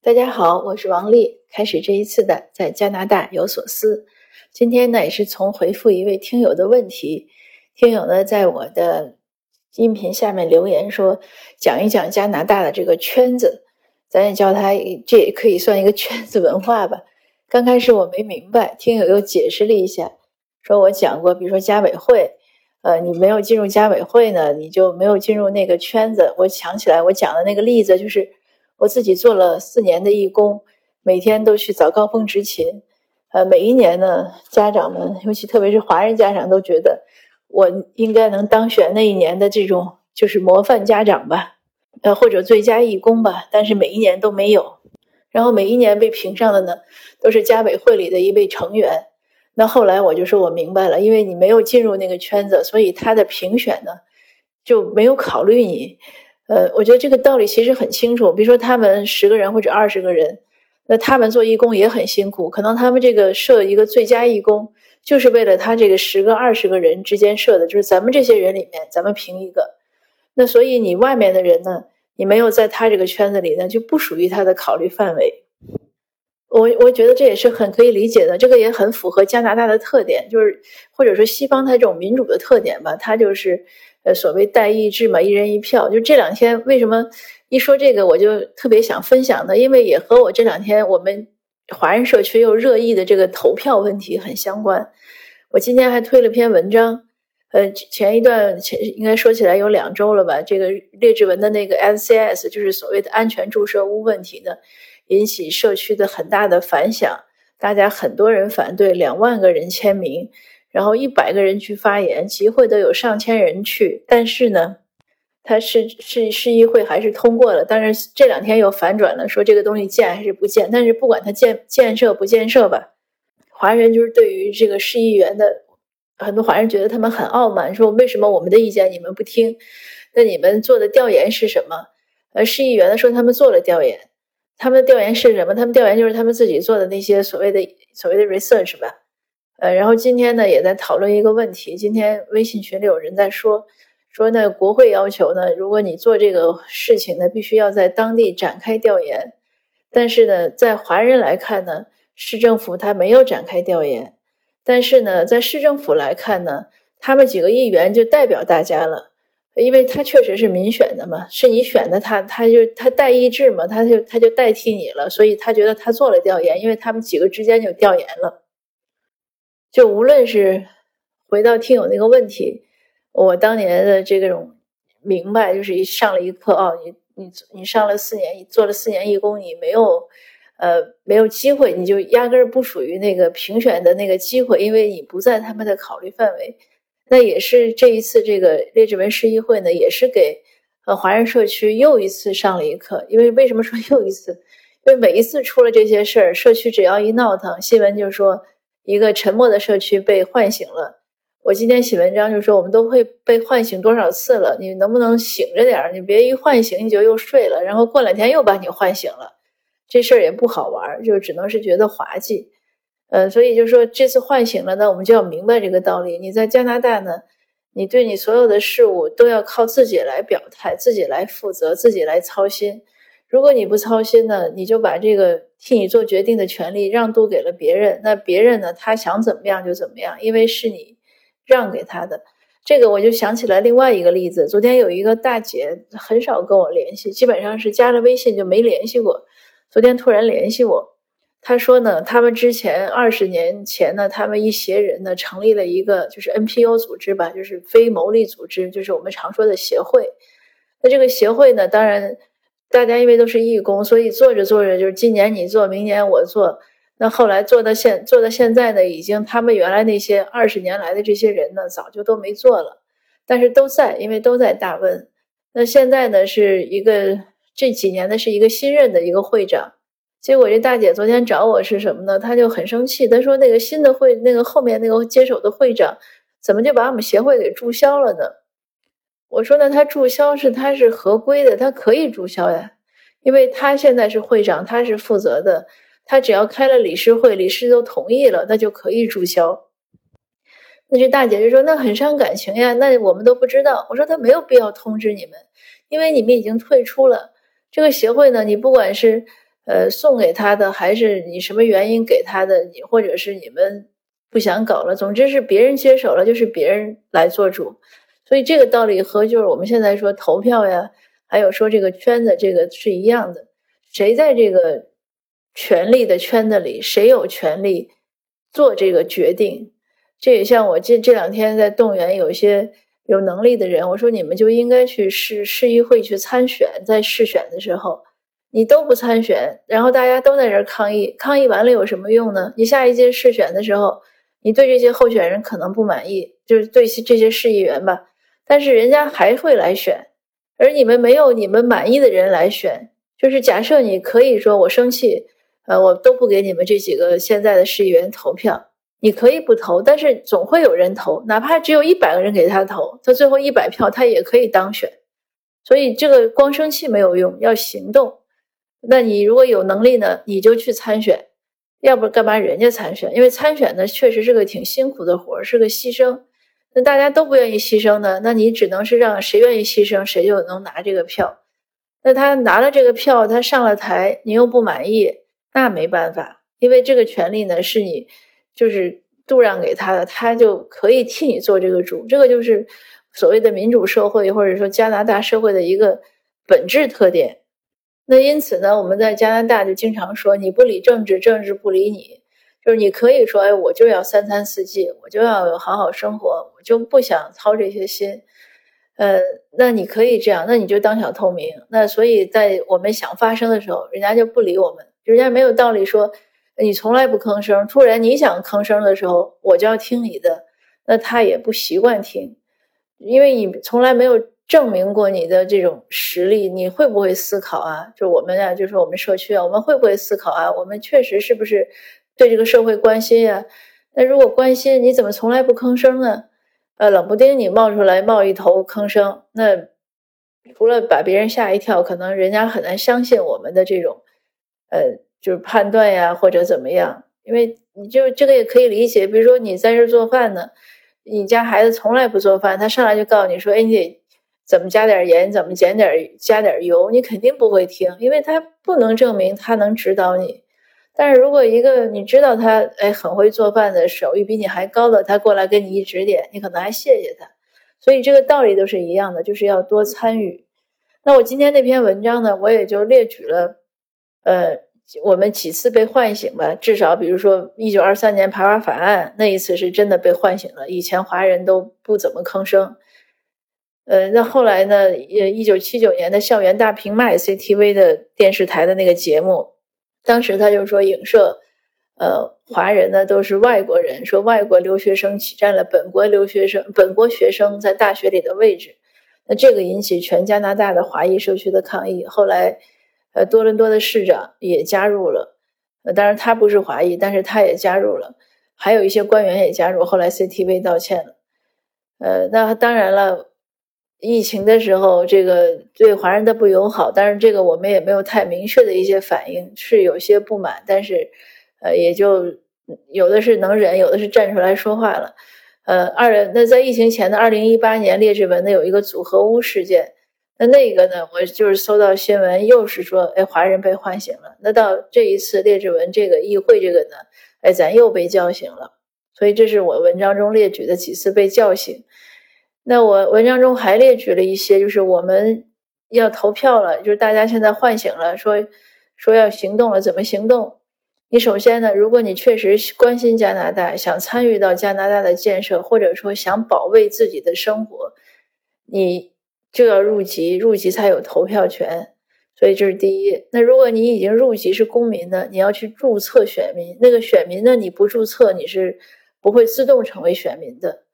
大家好，我是王丽。开始这一次的在加拿大有所思。今天呢，也是从回复一位听友的问题。听友呢，在我的音频下面留言说，讲一讲加拿大的这个圈子，咱也叫它，这也可以算一个圈子文化吧。刚开始我没明白，听友又解释了一下，说我讲过，比如说家委会，呃，你没有进入家委会呢，你就没有进入那个圈子。我想起来，我讲的那个例子就是。我自己做了四年的义工，每天都去早高峰执勤。呃，每一年呢，家长们，尤其特别是华人家长，都觉得我应该能当选那一年的这种就是模范家长吧，呃，或者最佳义工吧。但是每一年都没有。然后每一年被评上的呢，都是家委会里的一位成员。那后来我就说我明白了，因为你没有进入那个圈子，所以他的评选呢就没有考虑你。呃，我觉得这个道理其实很清楚。比如说，他们十个人或者二十个人，那他们做义工也很辛苦。可能他们这个设一个最佳义工，就是为了他这个十个、二十个人之间设的，就是咱们这些人里面，咱们评一个。那所以你外面的人呢，你没有在他这个圈子里呢，就不属于他的考虑范围。我我觉得这也是很可以理解的，这个也很符合加拿大的特点，就是或者说西方它这种民主的特点吧，它就是。呃，所谓代议制嘛，一人一票。就这两天，为什么一说这个，我就特别想分享呢？因为也和我这两天我们华人社区又热议的这个投票问题很相关。我今天还推了篇文章，呃，前一段前应该说起来有两周了吧。这个列治文的那个 SCS，就是所谓的安全注射屋问题呢，引起社区的很大的反响，大家很多人反对，两万个人签名。然后一百个人去发言，集会都有上千人去，但是呢，他是是市议会还是通过了，但是这两天又反转了，说这个东西建还是不建。但是不管他建建设不建设吧，华人就是对于这个市议员的很多华人觉得他们很傲慢，说为什么我们的意见你们不听？那你们做的调研是什么？呃，市议员说他们做了调研，他们的调研是什么？他们调研就是他们自己做的那些所谓的所谓的 research 吧。呃，然后今天呢，也在讨论一个问题。今天微信群里有人在说，说呢，国会要求呢，如果你做这个事情呢，必须要在当地展开调研。但是呢，在华人来看呢，市政府他没有展开调研。但是呢，在市政府来看呢，他们几个议员就代表大家了，因为他确实是民选的嘛，是你选的他，他就他代议制嘛，他就他就代替你了，所以他觉得他做了调研，因为他们几个之间就调研了。就无论是回到听友那个问题，我当年的这种明白，就是一上了一课啊，你你你上了四年，做了四年义工，你没有呃没有机会，你就压根儿不属于那个评选的那个机会，因为你不在他们的考虑范围。那也是这一次这个列治文市议会呢，也是给呃华人社区又一次上了一课。因为为什么说又一次？因为每一次出了这些事儿，社区只要一闹腾，新闻就说。一个沉默的社区被唤醒了。我今天写文章就说，我们都会被唤醒多少次了？你能不能醒着点儿？你别一唤醒你就又睡了，然后过两天又把你唤醒了，这事儿也不好玩，就只能是觉得滑稽。呃，所以就说这次唤醒了呢，我们就要明白这个道理。你在加拿大呢，你对你所有的事物都要靠自己来表态，自己来负责，自己来操心。如果你不操心呢，你就把这个替你做决定的权利让渡给了别人，那别人呢，他想怎么样就怎么样，因为是你让给他的。这个我就想起来另外一个例子，昨天有一个大姐很少跟我联系，基本上是加了微信就没联系过。昨天突然联系我，他说呢，他们之前二十年前呢，他们一些人呢成立了一个就是 NPO 组织吧，就是非牟利组织，就是我们常说的协会。那这个协会呢，当然。大家因为都是义工，所以做着做着，就是今年你做，明年我做。那后来做到现做到现在呢，已经他们原来那些二十年来的这些人呢，早就都没做了，但是都在，因为都在大温。那现在呢，是一个这几年呢是一个新任的一个会长。结果这大姐昨天找我是什么呢？她就很生气，她说那个新的会那个后面那个接手的会长，怎么就把我们协会给注销了呢？我说呢，他注销是他是合规的，他可以注销呀，因为他现在是会长，他是负责的，他只要开了理事会，理事都同意了，那就可以注销。那这大姐就说那很伤感情呀，那我们都不知道。我说他没有必要通知你们，因为你们已经退出了这个协会呢。你不管是呃，送给他的，还是你什么原因给他的？你或者是你们不想搞了？总之是别人接手了，就是别人来做主。所以这个道理和就是我们现在说投票呀，还有说这个圈子，这个是一样的。谁在这个权力的圈子里，谁有权利做这个决定？这也像我这这两天在动员有一些有能力的人，我说你们就应该去市市议会去参选，在市选的时候，你都不参选，然后大家都在这抗议，抗议完了有什么用呢？你下一届市选的时候，你对这些候选人可能不满意，就是对这些市议员吧。但是人家还会来选，而你们没有你们满意的人来选。就是假设你可以说我生气，呃，我都不给你们这几个现在的市议员投票，你可以不投，但是总会有人投，哪怕只有一百个人给他投，他最后一百票他也可以当选。所以这个光生气没有用，要行动。那你如果有能力呢，你就去参选，要不干嘛人家参选？因为参选呢确实是个挺辛苦的活是个牺牲。那大家都不愿意牺牲呢，那你只能是让谁愿意牺牲，谁就能拿这个票。那他拿了这个票，他上了台，你又不满意，那没办法，因为这个权利呢是你就是度让给他的，他就可以替你做这个主。这个就是所谓的民主社会，或者说加拿大社会的一个本质特点。那因此呢，我们在加拿大就经常说，你不理政治，政治不理你。就是你可以说，哎，我就要三餐四季，我就要有好好生活，我就不想操这些心。呃，那你可以这样，那你就当小透明。那所以在我们想发声的时候，人家就不理我们，人家没有道理说你从来不吭声，突然你想吭声的时候，我就要听你的。那他也不习惯听，因为你从来没有证明过你的这种实力。你会不会思考啊？就我们呀，就是我们社区啊，我们会不会思考啊？我们确实是不是？对这个社会关心呀，那如果关心，你怎么从来不吭声呢？呃，冷不丁你冒出来冒一头吭声，那除了把别人吓一跳，可能人家很难相信我们的这种，呃，就是判断呀或者怎么样。因为你就这个也可以理解，比如说你在这做饭呢，你家孩子从来不做饭，他上来就告诉你说，哎，你得怎么加点盐，怎么减点加点油，你肯定不会听，因为他不能证明他能指导你。但是如果一个你知道他哎很会做饭的手艺比你还高的，他过来给你一指点，你可能还谢谢他。所以这个道理都是一样的，就是要多参与。那我今天那篇文章呢，我也就列举了，呃，我们几次被唤醒吧。至少比如说一九二三年排华法案那一次是真的被唤醒了，以前华人都不怎么吭声。呃，那后来呢，呃，一九七九年的校园大平卖 CTV 的电视台的那个节目。当时他就说，影射，呃，华人呢都是外国人，说外国留学生挤占了本国留学生、本国学生在大学里的位置，那这个引起全加拿大的华裔社区的抗议。后来，呃，多伦多的市长也加入了，呃，当然他不是华裔，但是他也加入了，还有一些官员也加入。后来 CTV 道歉了，呃，那当然了。疫情的时候，这个对华人的不友好，但是这个我们也没有太明确的一些反应，是有些不满，但是，呃，也就有的是能忍，有的是站出来说话了。呃，二那在疫情前的二零一八年，列治文的有一个组合屋事件，那那个呢，我就是搜到新闻，又是说，哎，华人被唤醒了。那到这一次列治文这个议会这个呢，哎，咱又被叫醒了。所以这是我文章中列举的几次被叫醒。那我文章中还列举了一些，就是我们要投票了，就是大家现在唤醒了，说说要行动了，怎么行动？你首先呢，如果你确实关心加拿大，想参与到加拿大的建设，或者说想保卫自己的生活，你就要入籍，入籍才有投票权。所以这是第一。那如果你已经入籍是公民的，你要去注册选民。那个选民呢，你不注册，你是不会自动成为选民的。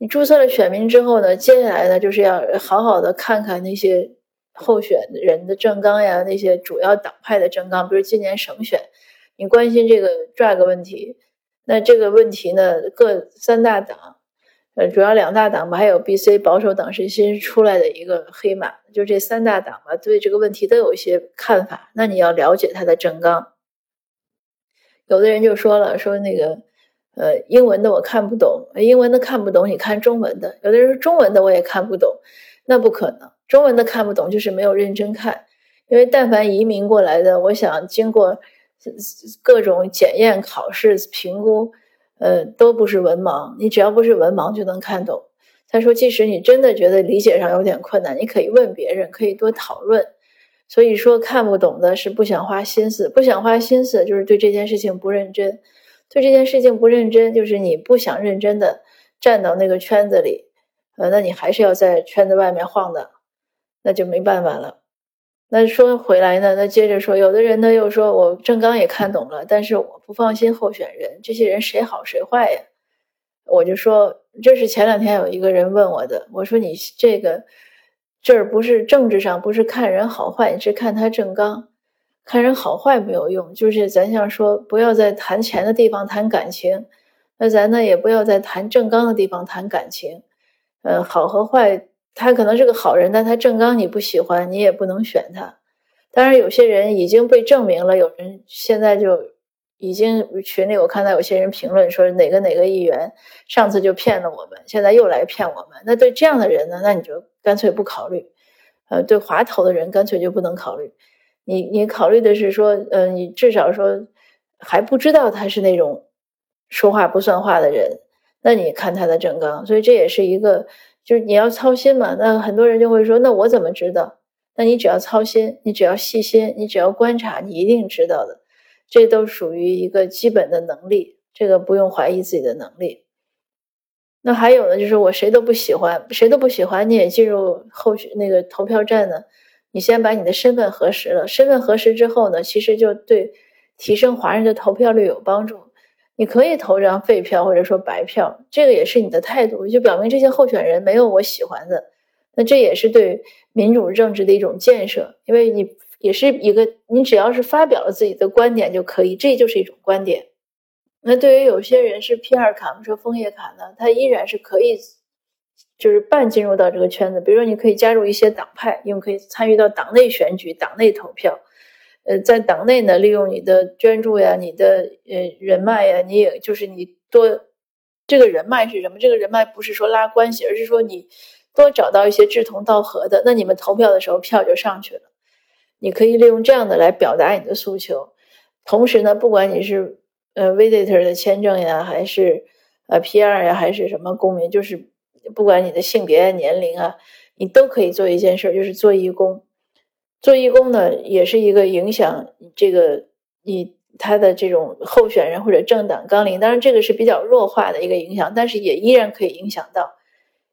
你注册了选民之后呢，接下来呢就是要好好的看看那些候选人的政纲呀，那些主要党派的政纲，比如今年省选，你关心这个 drug 问题，那这个问题呢，各三大党，呃，主要两大党吧，还有 BC 保守党是新出来的一个黑马，就这三大党吧，对这个问题都有一些看法，那你要了解他的政纲。有的人就说了，说那个。呃，英文的我看不懂，英文的看不懂，你看中文的。有的人说中文的我也看不懂，那不可能，中文的看不懂就是没有认真看。因为但凡移民过来的，我想经过各种检验、考试、评估，呃，都不是文盲。你只要不是文盲，就能看懂。他说，即使你真的觉得理解上有点困难，你可以问别人，可以多讨论。所以说，看不懂的是不想花心思，不想花心思就是对这件事情不认真，对这件事情不认真就是你不想认真的站到那个圈子里，呃，那你还是要在圈子外面晃的，那就没办法了。那说回来呢，那接着说，有的人呢又说我郑刚也看懂了，但是我不放心候选人，这些人谁好谁坏呀？我就说，这是前两天有一个人问我的，我说你这个。这儿不是政治上不是看人好坏，你是看他正刚。看人好坏没有用，就是咱想说，不要在谈钱的地方谈感情，那咱呢也不要在谈正刚的地方谈感情。呃，好和坏，他可能是个好人，但他正刚你不喜欢，你也不能选他。当然，有些人已经被证明了，有人现在就。已经群里我看到有些人评论说哪个哪个议员上次就骗了我们，现在又来骗我们。那对这样的人呢？那你就干脆不考虑。呃，对滑头的人干脆就不能考虑。你你考虑的是说，呃，你至少说还不知道他是那种说话不算话的人，那你看他的正纲。所以这也是一个，就是你要操心嘛。那很多人就会说，那我怎么知道？那你只要操心，你只要细心，你只要观察，你一定知道的。这都属于一个基本的能力，这个不用怀疑自己的能力。那还有呢，就是我谁都不喜欢，谁都不喜欢，你也进入后续那个投票站呢？你先把你的身份核实了，身份核实之后呢，其实就对提升华人的投票率有帮助。你可以投张废票或者说白票，这个也是你的态度，就表明这些候选人没有我喜欢的。那这也是对民主政治的一种建设，因为你。也是一个，你只要是发表了自己的观点就可以，这就是一种观点。那对于有些人是 P 二卡，或者枫叶卡呢，他依然是可以，就是半进入到这个圈子。比如说，你可以加入一些党派，因为可以参与到党内选举、党内投票。呃，在党内呢，利用你的捐助呀、你的呃人脉呀，你也就是你多这个人脉是什么？这个人脉不是说拉关系，而是说你多找到一些志同道合的，那你们投票的时候票就上去了。你可以利用这样的来表达你的诉求，同时呢，不管你是呃 visitor 的签证呀，还是呃 PR 呀，还是什么公民，就是不管你的性别、年龄啊，你都可以做一件事，就是做义工。做义工呢，也是一个影响这个你他的这种候选人或者政党纲领。当然，这个是比较弱化的一个影响，但是也依然可以影响到，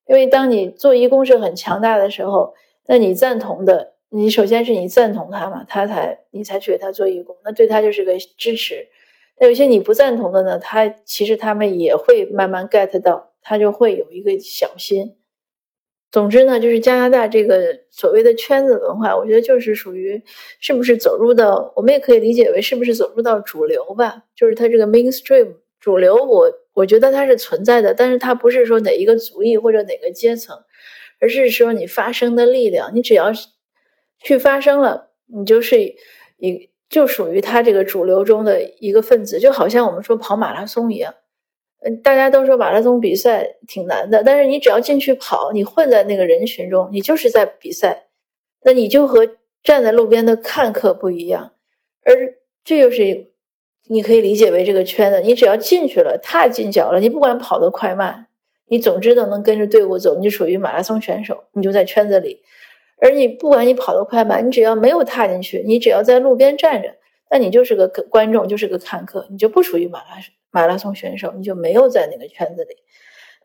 因为当你做义工是很强大的时候，那你赞同的。你首先是你赞同他嘛，他才你才去给他做义工，那对他就是个支持。那有些你不赞同的呢，他其实他们也会慢慢 get 到，他就会有一个小心。总之呢，就是加拿大这个所谓的圈子文化，我觉得就是属于是不是走入到，我们也可以理解为是不是走入到主流吧，就是它这个 mainstream 主流，我我觉得它是存在的，但是它不是说哪一个族裔或者哪个阶层，而是说你发声的力量，你只要是。去发生了，你就是一就属于他这个主流中的一个分子，就好像我们说跑马拉松一样。大家都说马拉松比赛挺难的，但是你只要进去跑，你混在那个人群中，你就是在比赛。那你就和站在路边的看客不一样，而这就是你可以理解为这个圈子。你只要进去了，踏进脚了，你不管跑得快慢，你总之都能跟着队伍走，你就属于马拉松选手，你就在圈子里。而你不管你跑得快慢，你只要没有踏进去，你只要在路边站着，那你就是个观众，就是个看客，你就不属于马拉松马拉松选手，你就没有在那个圈子里。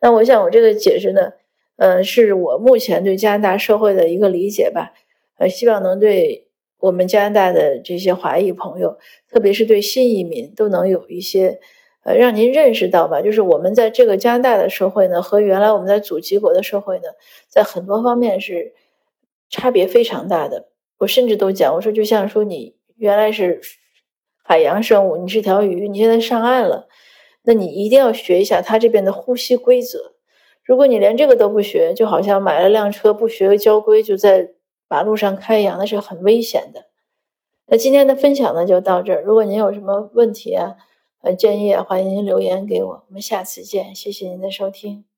那我想我这个解释呢，呃，是我目前对加拿大社会的一个理解吧，呃，希望能对我们加拿大的这些华裔朋友，特别是对新移民，都能有一些呃让您认识到吧，就是我们在这个加拿大的社会呢，和原来我们在祖籍国的社会呢，在很多方面是。差别非常大的，我甚至都讲，我说就像说你原来是海洋生物，你是条鱼，你现在上岸了，那你一定要学一下他这边的呼吸规则。如果你连这个都不学，就好像买了辆车不学交规就在马路上开一样，那是很危险的。那今天的分享呢就到这儿，如果您有什么问题啊、呃建议，欢迎您留言给我。我们下次见，谢谢您的收听。